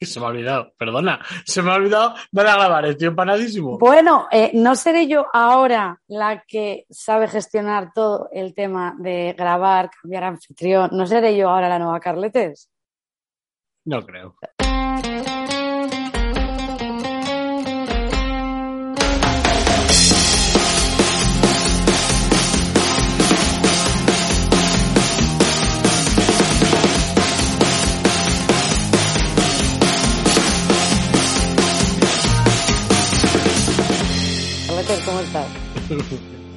Se me ha olvidado, perdona, se me ha olvidado dar a grabar, estoy empanadísimo. Bueno, eh, no seré yo ahora la que sabe gestionar todo el tema de grabar, cambiar anfitrión, no seré yo ahora la nueva Carletes. No creo. ¿Cómo estás?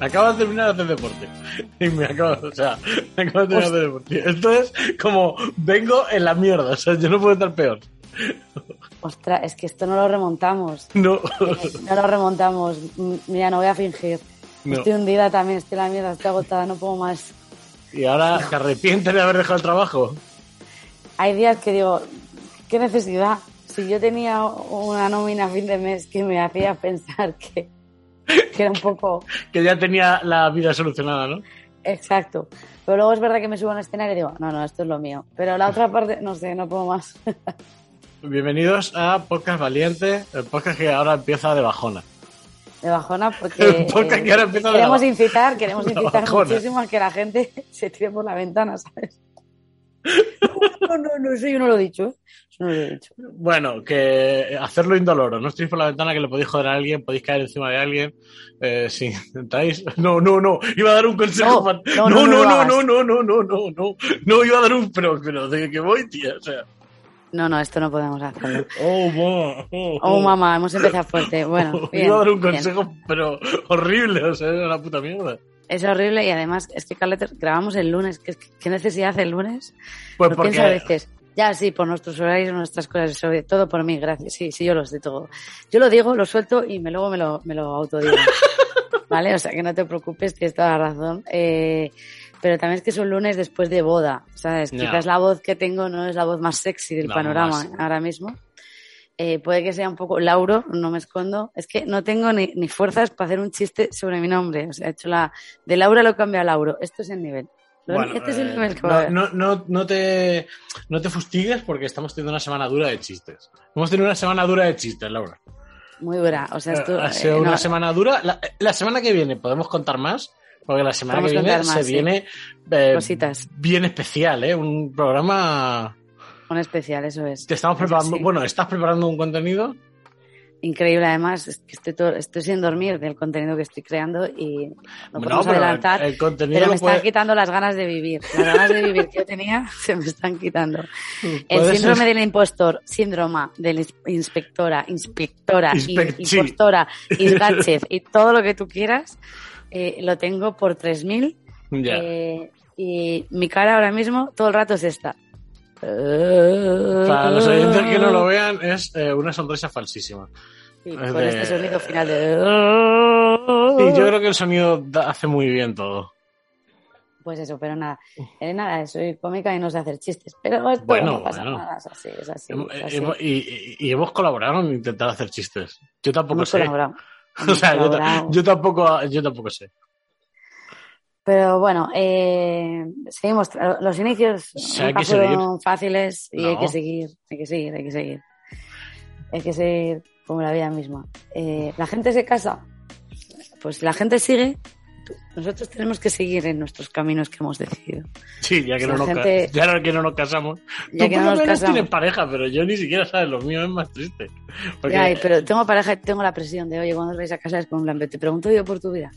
acabo de terminar de hacer deporte. Y me acabo, o sea, me acabo de terminar de hacer deporte. Esto es como vengo en la mierda, o sea, yo no puedo estar peor. Ostras, es que esto no lo remontamos. No. No lo remontamos. Mira, no voy a fingir. Estoy hundida también, estoy en la mierda, estoy agotada, no puedo más. ¿Y ahora te arrepientes de haber dejado el trabajo? Hay días que digo, ¿qué necesidad? Si yo tenía una nómina a fin de mes que me hacía pensar que que era un poco... que ya tenía la vida solucionada, ¿no? Exacto. Pero luego es verdad que me subo al escenario y digo, no, no, esto es lo mío. Pero la otra parte, no sé, no puedo más. Bienvenidos a Podcast Valiente, el podcast que ahora empieza de bajona. De bajona porque el que ahora empieza de queremos incitar, queremos incitar muchísimo a que la gente se tire por la ventana, ¿sabes? No, no, no, eso yo no lo he dicho. ¿eh? no lo he dicho. Bueno, que hacerlo indoloro. No estéis por la ventana que le podéis joder a alguien, podéis caer encima de alguien. Eh, si intentáis. No, no, no. Iba a dar un consejo. No, no, no, no, no, no, no, no, no, no. No, iba a dar un. Pero, pero de que voy, tía. O sea. No, no, esto no podemos hacerlo. Oh, mamá. Oh, oh, mamá, hemos empezado fuerte. Bueno, bien, Iba a dar un consejo, pero horrible. O sea, era una puta mierda. Es horrible y además es que Carleter grabamos el lunes. ¿Qué, qué necesidad hace el lunes? Pues porque... a veces, ya, sí, por nuestros horarios, nuestras cosas, sobre todo por mí, gracias. Sí, sí, yo lo sé todo. Yo lo digo, lo suelto y me, luego me lo, me lo autodigo. ¿Vale? O sea, que no te preocupes, tienes toda la razón. Eh, pero también es que es un lunes después de boda, ¿sabes? Quizás la voz que tengo no es la voz más sexy del panorama ahora mismo. Eh, puede que sea un poco Lauro, no me escondo. Es que no tengo ni, ni fuerzas para hacer un chiste sobre mi nombre. O sea, he hecho la. De Laura lo cambio a Lauro. Esto es el nivel. este es el nivel que no, no, no, no, te, no te fustigues porque estamos teniendo una semana dura de chistes. Hemos tenido una semana dura de chistes, Laura. Muy dura. O sea, esto, ha sido eh, una no, semana dura. La, la, semana que viene podemos contar más. Porque la semana que viene más, se sí. viene eh, Cositas. bien especial, ¿eh? Un programa un especial, eso es. Te estamos preparando, sí. bueno, ¿estás preparando un contenido? Increíble, además, es que estoy, todo, estoy sin dormir del contenido que estoy creando y no podemos adelantar. el contenido pero me están puede- quitando las ganas de vivir. Las ganas de vivir que yo tenía se me están quitando. El Puede síndrome ser- del impostor, síndrome de la ins- inspectora, inspectora, Inspec- in- impostora, y todo lo que tú quieras, eh, lo tengo por 3.000 Ya. eh, y mi cara ahora mismo todo el rato es esta. Para los oyentes que no lo vean, es eh, una sonrisa falsísima. Sí, es con de- este sonido final de... Sí, yo creo que el sonido hace muy bien todo. Pues eso, pero nada. Eh, nada, soy cómica y no sé hacer chistes. Pero esto Bueno, no pasa bueno. nada, es así, es así. Hemos- es así. hemos- y, y- y hemos colaborado en intentar hacer chistes. Yo tampoco Hemos sé. colaborado. O sea, yo tampoco, yo tampoco sé. Pero bueno, eh, seguimos. Los inicios nunca fueron fáciles y No. hay que seguir, hay que seguir, hay que seguir. Hay que seguir como la vida misma. Eh, la gente se casa, pues la gente sigue. Nosotros tenemos que seguir en nuestros caminos que hemos decidido. Sí, ya que, La no, nos, gente- ya que no nos casamos. Ya Tú que por no nos menos casamos. tienes pareja, pero yo ni siquiera sabes, lo mío es más triste. Porque Ay, pero tengo pareja y tengo la presión de, oye, cuando os vais a casar es con un plan, te pregunto yo por tu vida.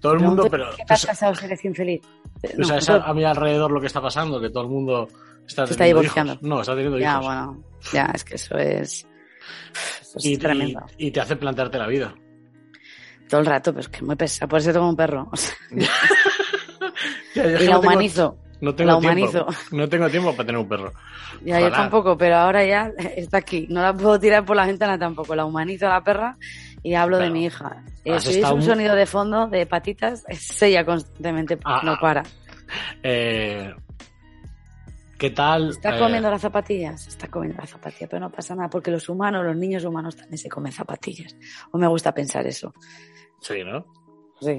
Todo el mundo, pero ¿Qué te has sa- casado si eres infeliz? No, sabes eso- a, a mi alrededor lo que está pasando, que todo el mundo está Se está teniendo divorciando. hijos. No, está teniendo Ya, hijos. bueno, ya, es que eso es, eso es y, tremendo. y- y te hace plantearte la vida. Todo el rato, pues que muy pesa, por eso tengo un perro. o sea, Ya, es y la no tengo- humanizo. No tengo tiempo. No tengo tiempo para tener un perro. Ya, yo tampoco, pero ahora ya está aquí. No la puedo tirar por la ventana tampoco. La humanizo a la perra y hablo de mi hija. Eh, si es un sonido de fondo de patitas, es ella constantemente, ah, no para. Eh, ¿Qué tal? Está comiendo las zapatillas, está comiendo las zapatillas, pero no pasa nada, porque los humanos, los niños humanos también se comen zapatillas. O me gusta pensar eso. Sí, ¿no? Sí.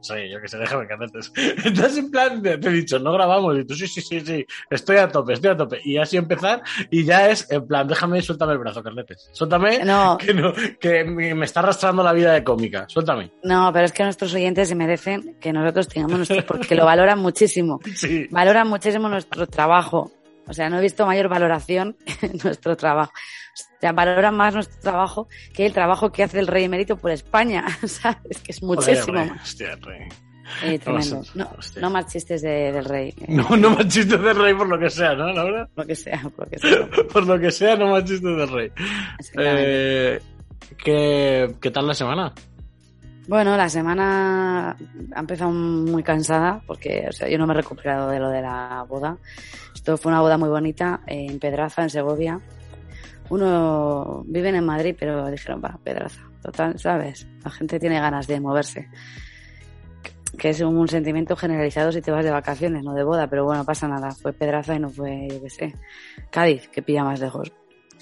sí, yo que sé, déjame que antes. Estás en plan, te he dicho, no grabamos, y tú sí, sí, sí, sí, estoy a tope, estoy a tope. Y así empezar, y ya es en plan, déjame, suéltame el brazo, Carletes. Suéltame, que, no, que me está arrastrando la vida de cómica, suéltame. No, pero es que nuestros oyentes se merecen que nosotros tengamos nuestro, porque lo valoran muchísimo. Sí. Valoran muchísimo nuestro trabajo. O sea, no he visto mayor valoración en nuestro trabajo. O sea, valoran más nuestro trabajo que el trabajo que hace el rey emérito por España. ¿Sabes? Que es muchísimo más. Hostia, rey. Eh, tremendo. No, no, más chistes de, del rey. No, no más chistes del rey por lo que sea, ¿no, Laura? Lo que sea, por lo que sea. por lo que sea, no más chistes del rey. Eh, ¿qué, ¿Qué tal la semana? Bueno, la semana ha empezado muy cansada porque o sea, yo no me he recuperado de lo de la boda. Esto fue una boda muy bonita en Pedraza, en Segovia uno vive en Madrid, pero dijeron, va, Pedraza, total, ¿sabes? La gente tiene ganas de moverse. Que es un sentimiento generalizado si te vas de vacaciones, no de boda, pero bueno, pasa nada. Fue Pedraza y no fue, yo qué sé, Cádiz, que pilla más lejos.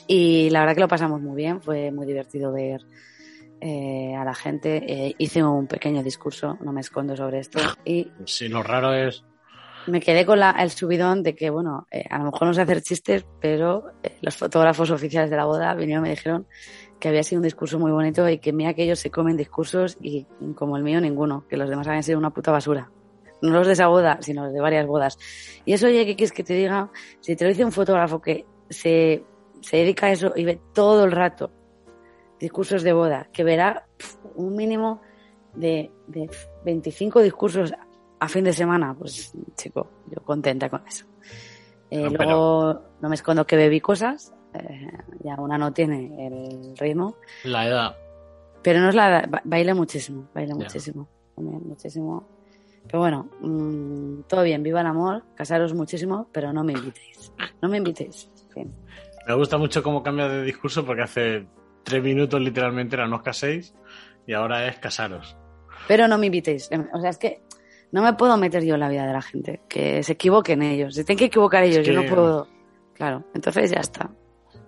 Y la verdad que lo pasamos muy bien, fue muy divertido ver eh, a la gente. Eh, hice un pequeño discurso, no me escondo sobre esto. Y sí, lo raro es me quedé con la, el subidón de que, bueno, eh, a lo mejor no sé hacer chistes, pero eh, los fotógrafos oficiales de la boda vinieron y me dijeron que había sido un discurso muy bonito y que mira que ellos se comen discursos y como el mío ninguno, que los demás habían sido una puta basura. No los de esa boda, sino los de varias bodas. Y eso, oye, ¿qué quieres que te diga? Si te lo dice un fotógrafo que se, se dedica a eso y ve todo el rato discursos de boda, que verá un mínimo de, de 25 discursos a fin de semana, pues chico, yo contenta con eso. Eh, luego no me escondo que bebí cosas, eh, ya una no tiene el ritmo. La edad. Pero no es la edad, baila muchísimo, baila muchísimo, muchísimo. Pero bueno, mm, todo bien, viva el amor, casaros muchísimo, pero no me invitéis. No me invitéis. Me gusta mucho cómo cambia de discurso porque hace tres minutos literalmente era no os caséis y ahora es casaros. Pero no me invitéis. O sea, es que no me puedo meter yo en la vida de la gente, que se equivoquen ellos, se tienen que equivocar ellos, yo no puedo. Claro, entonces ya está.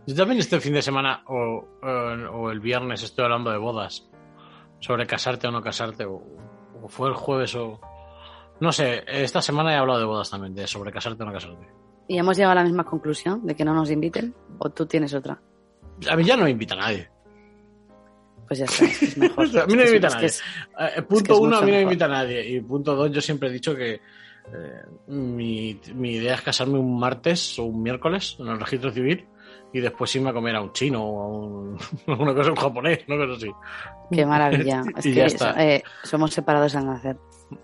Yo también este fin de semana o, o, el viernes estoy hablando de bodas, sobre casarte o no casarte, o, fue el jueves o... No sé, esta semana he hablado de bodas también, de sobre casarte o no casarte. ¿Y hemos llegado a la misma conclusión de que no nos inviten? ¿O tú tienes otra? A mí ya no me invita nadie pues ya está, es mejor. a mí no me invita a nadie. Eh, punto uno, a mí no me invita a nadie. Y punto dos, yo siempre he dicho que eh, mi, mi, idea es casarme un martes o un miércoles en el registro civil y después irme a comer a un chino o a un, una cosa, un japonés, una cosa así. Qué maravilla. Es que eh, somos separados al nacer.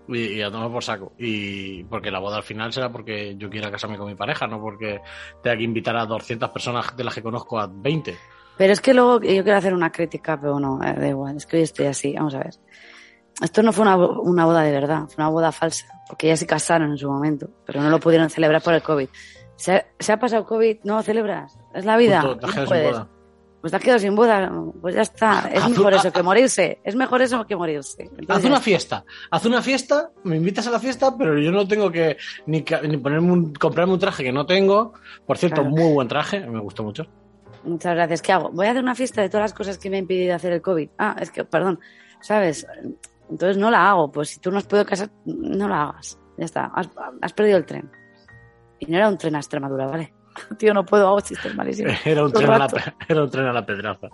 Y, y, a tomar por saco. Y porque la boda al final será porque yo quiera casarme con mi pareja, no porque tenga que invitar a 200 personas de las que conozco a 20. Pero es que luego yo quiero hacer una crítica, pero no, eh, da igual, es que hoy estoy así, vamos a ver. Esto no fue una, una boda de verdad, fue una boda falsa, porque ya se casaron en su momento, pero no lo pudieron celebrar por el COVID. ¿Se, se ha pasado COVID? ¿No celebras? ¿Es la vida? Punto, boda. Pues te has quedado sin boda, pues ya está. Es mejor eso que morirse. Es mejor eso que morirse. haz una fiesta. Haz una fiesta, me invitas a la fiesta, pero yo no tengo que ni, ni ponerme un, comprarme un traje que no tengo. Por cierto, muy buen traje, me gustó mucho. Muchas gracias. ¿Qué hago? Voy a hacer una fiesta de todas las cosas que me ha impedido hacer el COVID. Ah, es que, perdón, ¿sabes? Entonces no la hago. Pues si tú no has podido casar, no la hagas. Ya está. Has, perdido el tren. Y no era un tren a Extremadura, ¿vale? Tío, no puedo, hago chistes malísimos. Era un, tren a, la, era un tren a la pedraza.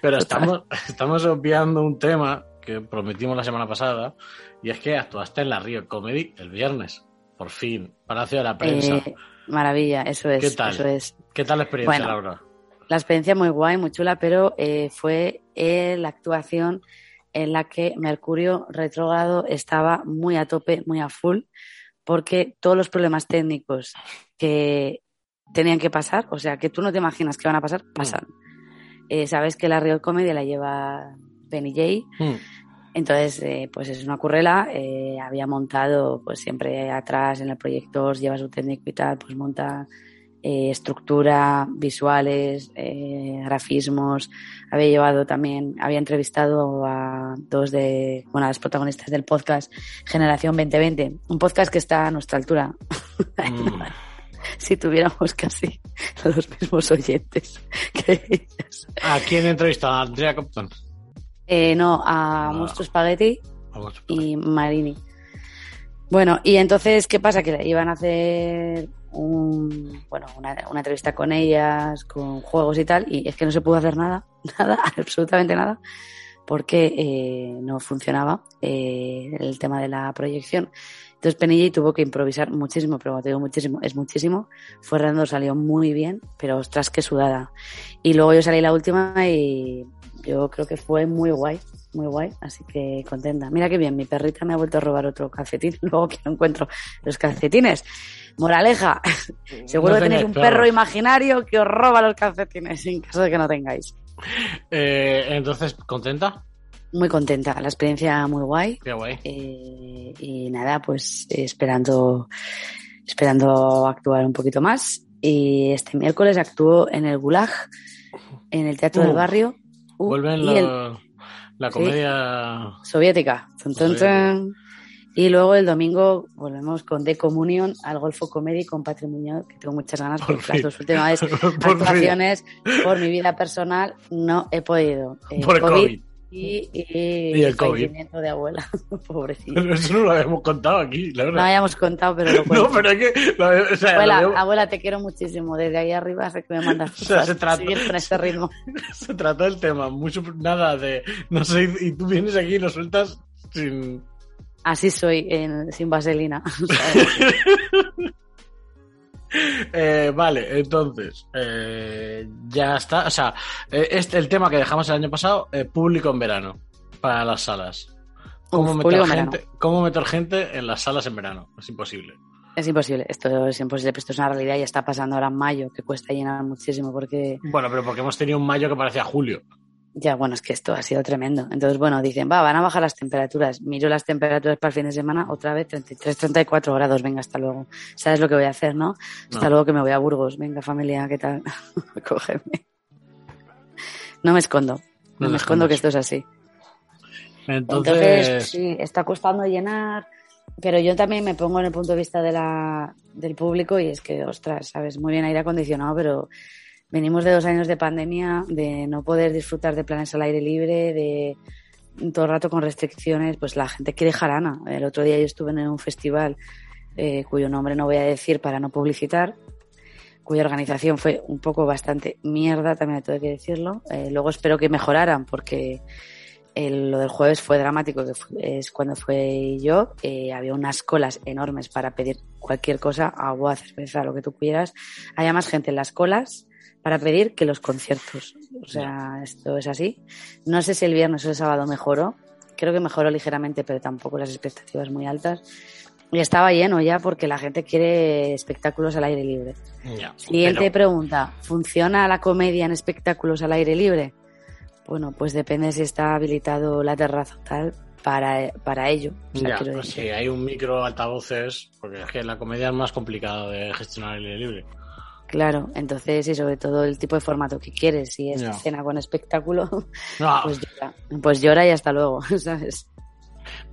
Pero estamos, estamos obviando un tema que prometimos la semana pasada y es que actuaste en la Río Comedy el viernes. Por fin. Palacio de la Prensa. Eh, maravilla, eso es. ¿Qué tal? Eso es. ¿Qué tal la experiencia, Laura? La experiencia muy guay, muy chula, pero eh, fue eh, la actuación en la que Mercurio retrógrado estaba muy a tope, muy a full, porque todos los problemas técnicos que tenían que pasar, o sea, que tú no te imaginas que van a pasar, mm. pasan. Eh, Sabes que la Real Comedy la lleva Benny J. Mm. Entonces, eh, pues es una currela, eh, había montado, pues siempre atrás en el proyector, lleva su técnico y tal, pues monta eh, estructura, visuales, eh, grafismos. Había llevado también, había entrevistado a dos de, bueno, a las protagonistas del podcast Generación 2020, un podcast que está a nuestra altura. Mm. si tuviéramos casi los mismos oyentes que ellas. ¿A quién entrevistado? ¿A Andrea Compton? Eh, no, a ah. Spaghetti y Marini. Bueno, y entonces, ¿qué pasa? Que iban a hacer un, bueno, una, entrevista con ellas, con juegos y tal, y es que no se pudo hacer nada, nada, absolutamente nada, porque eh, no funcionaba eh, el tema de la proyección. Entonces Penilla tuvo que improvisar muchísimo, pero te digo muchísimo, es muchísimo. Fue Rando, salió muy bien, pero ostras, que sudada. Y luego yo salí la última y yo creo que fue muy guay, muy guay, así que contenta. Mira qué bien, mi perrita me ha vuelto a robar otro calcetín, luego que no encuentro los calcetines. Moraleja, seguro que tenéis un perro imaginario que os roba los calcetines, en caso de que no tengáis. Eh, entonces, ¿contenta? Muy contenta, la experiencia muy guay. Qué guay. Eh, y nada, pues esperando, esperando actuar un poquito más. Y este miércoles actuó en el Gulag, en el Teatro del uh. Barrio. Uh, Vuelven la, la, comedia soviética. Y luego el domingo volvemos con The Communion al Golfo Comedy con Patrimonio, que tengo muchas ganas porque las dos últimas actuaciones por mi vida personal no he podido. Eh, por COVID y, y, el, COVID. de abuela, pobrecito. Eso no lo habíamos contado aquí, la verdad. No habíamos contado, pero lo No, pero es que. o sea, abuela, abuela, te quiero muchísimo. Desde ahí arriba sé que me mandas o sea, se trata, seguir con este ritmo. Se trata del tema, mucho nada de. No sé, y tú vienes aquí y lo sueltas sin. Así soy, en, sin vaselina. Eh, vale, entonces, eh, ya está. O sea, eh, este, el tema que dejamos el año pasado, público en verano, para las salas. ¿Cómo, meter gente, ¿Cómo meter gente en las salas en verano? Es imposible. Es imposible, esto es imposible, esto es una realidad y está pasando ahora en mayo, que cuesta llenar muchísimo porque... Bueno, pero porque hemos tenido un mayo que parecía julio. Ya, bueno, es que esto ha sido tremendo. Entonces, bueno, dicen, va, van a bajar las temperaturas. Miro las temperaturas para el fin de semana, otra vez 33, 34 grados, venga, hasta luego. ¿Sabes lo que voy a hacer, no? Hasta luego que me voy a Burgos. Venga, familia, ¿qué tal? Cógeme. No me escondo. No, me escondo que esto es así. Entonces... sí, está costando llenar. Pero yo también me pongo en el punto de vista de la, del público y es que, ostras, sabes, muy bien aire acondicionado, pero venimos de dos años de pandemia, de no poder disfrutar de planes al aire libre, de todo el rato con restricciones, pues la gente quiere jarana. El otro día yo estuve en un festival eh, cuyo nombre no voy a decir para no publicitar, cuya organización fue un poco bastante mierda, también tengo que decirlo. Eh, luego espero que mejoraran porque lo del jueves fue dramático, que es cuando fue yo. Eh, había unas colas enormes para pedir cualquier cosa, agua, cerveza, lo que tú quieras. Había más gente en las colas para pedir que los conciertos. O sea, esto es así. No sé si el viernes o el sábado mejoró. Creo que mejoró ligeramente, pero tampoco las expectativas muy altas. Y estaba lleno ya porque la gente quiere espectáculos al aire libre. Siguiente pregunta. ¿Funciona la comedia en espectáculos al aire libre? Bueno, pues depende si está habilitado la terraza o tal para, para ello. ya, pues si hay un micro altavoces, porque es que la comedia es más complicada de gestionar al aire libre. Claro, entonces y sobre todo el tipo de formato que quieres, si es escena con espectáculo, pues, llora, pues llora y hasta luego, ¿sabes?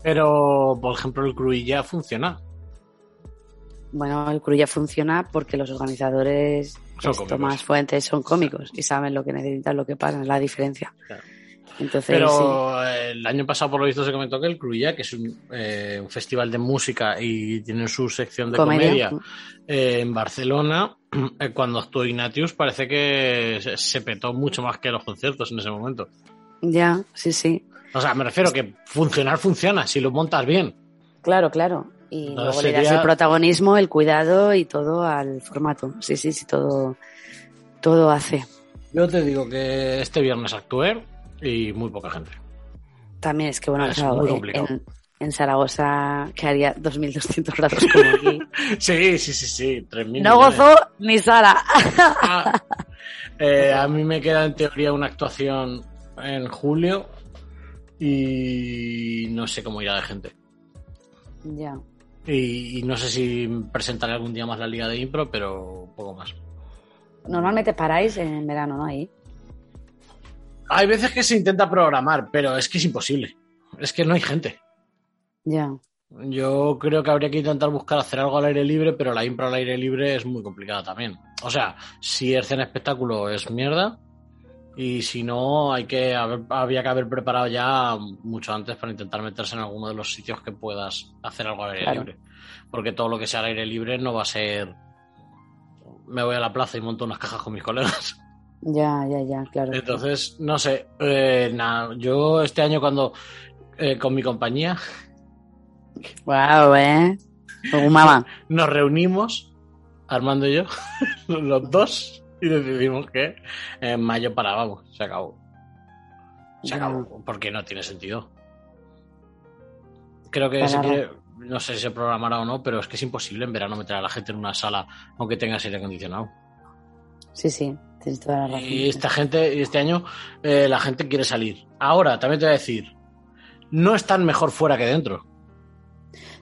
Pero, por ejemplo, el Cruy ya funciona. Bueno, el Cruy ya funciona porque los organizadores, son más Fuentes, son cómicos y saben lo que necesitan, lo que pasa, es la diferencia. Pero el año pasado, por lo visto, se comentó que el Cruilla, que es eh, un, festival de música y tiene su sección de comedia, eh, en Barcelona, eh, cuando actuó Ignatius, parece que se, petó mucho más que los conciertos en ese momento. Ya, sí, sí. O sea, me refiero que funcionar funciona, si lo montas bien. Claro, claro. Y luego le das el protagonismo, el cuidado y todo al formato. Sí, sí, sí, todo, todo hace. Yo te digo que este viernes actué y muy poca gente. También es que, bueno, en, en, Zaragoza que haría 2.200 grados como aquí. sí, sí, sí, sí, 3.000. No gozó ni Sara. Ah, eh, a mí me queda en teoría una actuación en julio y no sé cómo irá de gente. Ya. Y, y no sé si presentaré algún día más la liga de impro, pero poco más. Normalmente paráis en verano, ¿no? Ahí. Hay veces que se intenta programar, pero es que es imposible. Es que no hay gente. Ya. Yo creo que habría que intentar buscar hacer algo al aire libre, pero la impro al aire libre es muy complicada también. O sea, si escena espectáculo es mierda, y si no, hay que haber, había que haber preparado ya mucho antes para intentar meterse en alguno de los sitios que puedas hacer algo al aire Claro. libre. Porque todo lo que sea al aire libre no va a ser. Me voy a la plaza y monto unas cajas con mis colegas. Ya, ya, ya, claro. Entonces, no sé. eh, nada, yo este año cuando eh, con mi compañía Wow, ¿eh? Fumaba. nos reunimos, Armando y yo, los dos, y decidimos que en mayo parábamos. Se acabó. Se Ya. acabó. Porque no tiene sentido. Creo que se quiere, no sé si se programará o no, pero es que es imposible en verano meter a la gente en una sala aunque tenga aire acondicionado. Sí, sí, tienes toda la razón. Y esta gente, este año, eh, la gente quiere salir. Ahora, también te voy a decir, no están mejor fuera que dentro.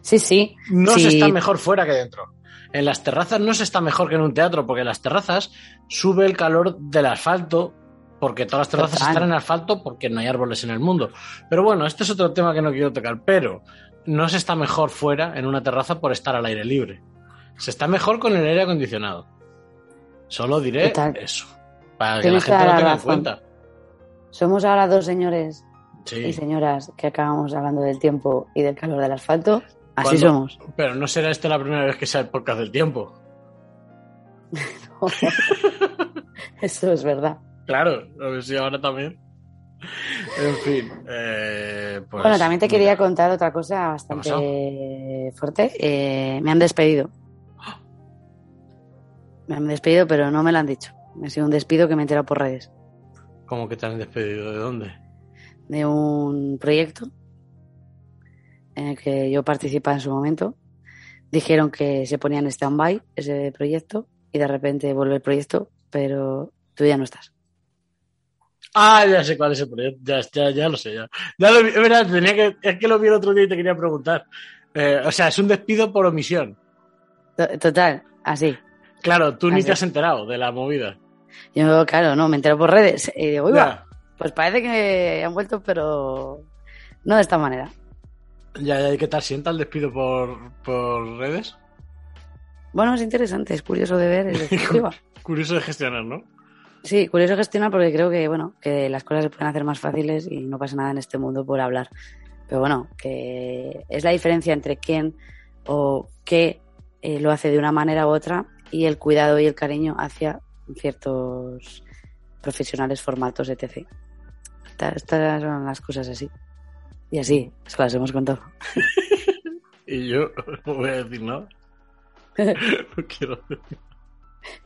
Sí, sí. No Sí. se está mejor fuera que dentro. En las terrazas no se está mejor que en un teatro, porque en las terrazas sube el calor del asfalto, porque todas las terrazas Total. están en asfalto porque no hay árboles en el mundo. Pero bueno, este es otro tema que no quiero tocar, pero no se está mejor fuera en una terraza por estar al aire libre. Se está mejor con el aire acondicionado. Solo diré Total. eso, para que la gente lo tenga en cuenta. Somos ahora dos señores Sí. y señoras que acabamos hablando del tiempo y del calor del asfalto. Así somos. Pero no será esta la primera vez que sea el podcast del tiempo. Eso es verdad. Claro, a ver si ahora también. En fin, eh, pues, bueno, también te quería contar otra cosa ¿Qué ha bastante fuerte. Eh, me han despedido. Me han despedido, pero no me lo han dicho. Ha sido un despido que me he enterado por redes. ¿Cómo que te han despedido? ¿De dónde? De un proyecto en el que yo participaba en su momento. Dijeron que se ponía en stand-by ese proyecto y de repente vuelve el proyecto, pero tú ya no estás. Ah, ya sé cuál es el proyecto. Ya, ya, ya lo sé. Ya, ya lo vi- es verdad, tenía que, es que lo vi el otro día y te quería preguntar. Eh, o sea, es un despido por omisión. To- Total, así. Claro, tú ni te has enterado de la movida. Yo, claro, no, me entero por redes y digo, "Uy, va, pues parece que han vuelto, pero no de esta manera. ya, ya, ¿y ¿qué tal sienta el despido por, por redes? Bueno, es interesante, es curioso de ver. es. Curioso de gestionar, ¿no? Sí, curioso gestionar porque creo que, bueno, que las cosas se pueden hacer más fáciles y no pasa nada en este mundo por hablar. Pero bueno, que es la diferencia entre quién o qué eh, lo hace de una manera u otra y el cuidado y el cariño hacia ciertos profesionales, formatos, etc. Esta- Estas son las cosas así. Y así, es que las hemos contado. Y yo no voy a decir nada. No quiero.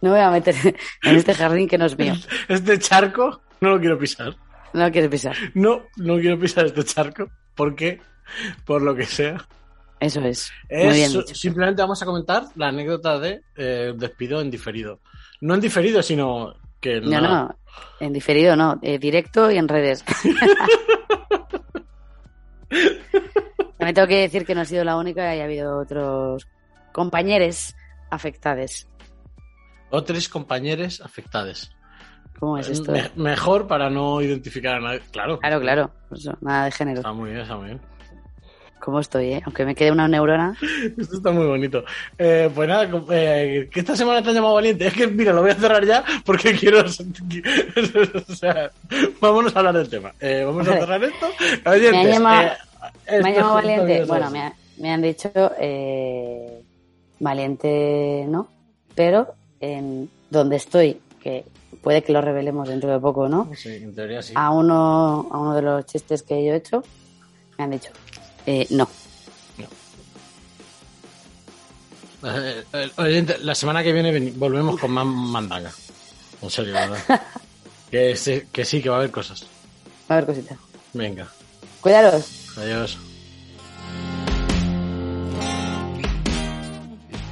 No me voy a meter en este jardín que no es mío. Este charco no lo quiero pisar. No lo quieres pisar. No, no quiero pisar este charco. ¿Por qué? Por lo que sea. Eso es. Muy bien dicho. simplemente vamos a comentar la anécdota de eh, despido en diferido. No en diferido, sino que No, no, en diferido no, eh, directo y en redes. También tengo que decir que no he sido la única y ha habido otros compañeros afectados. Otros compañeros afectados. ¿Cómo es esto? Me- mejor para no identificar a nadie. Claro. Claro, claro, eso, nada de género. Está muy bien, está muy bien. ¿Cómo estoy, eh? Aunque me quede una neurona. Esto está muy bonito. Eh, pues nada, eh, que esta semana te han llamado valiente. Es que, mira, lo voy a cerrar ya porque quiero. o sea, vámonos a hablar del tema. Eh, vamos a cerrar esto. Oyentes, Me han llamado- eh, Me llamado valiente. Bueno, me, ha- me han dicho eh, valiente no, pero en donde estoy, que puede que lo revelemos dentro de poco, ¿no? Sí, en teoría sí. a uno, a uno de los chistes que yo he hecho, me han dicho, eh, no. Eh, eh, la semana que viene volvemos con más mandanga. En serio, ¿verdad? que, sí, que sí, que va a haber cosas. Va a haber cositas. Venga, Cuidaros. adiós.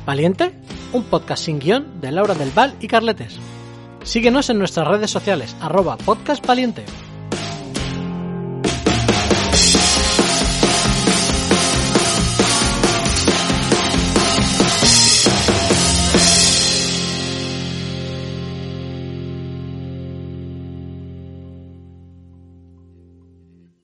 Valiente, un podcast sin guion de Laura del Val y Carletes. Síguenos en nuestras redes sociales, arroba podcastvaliente.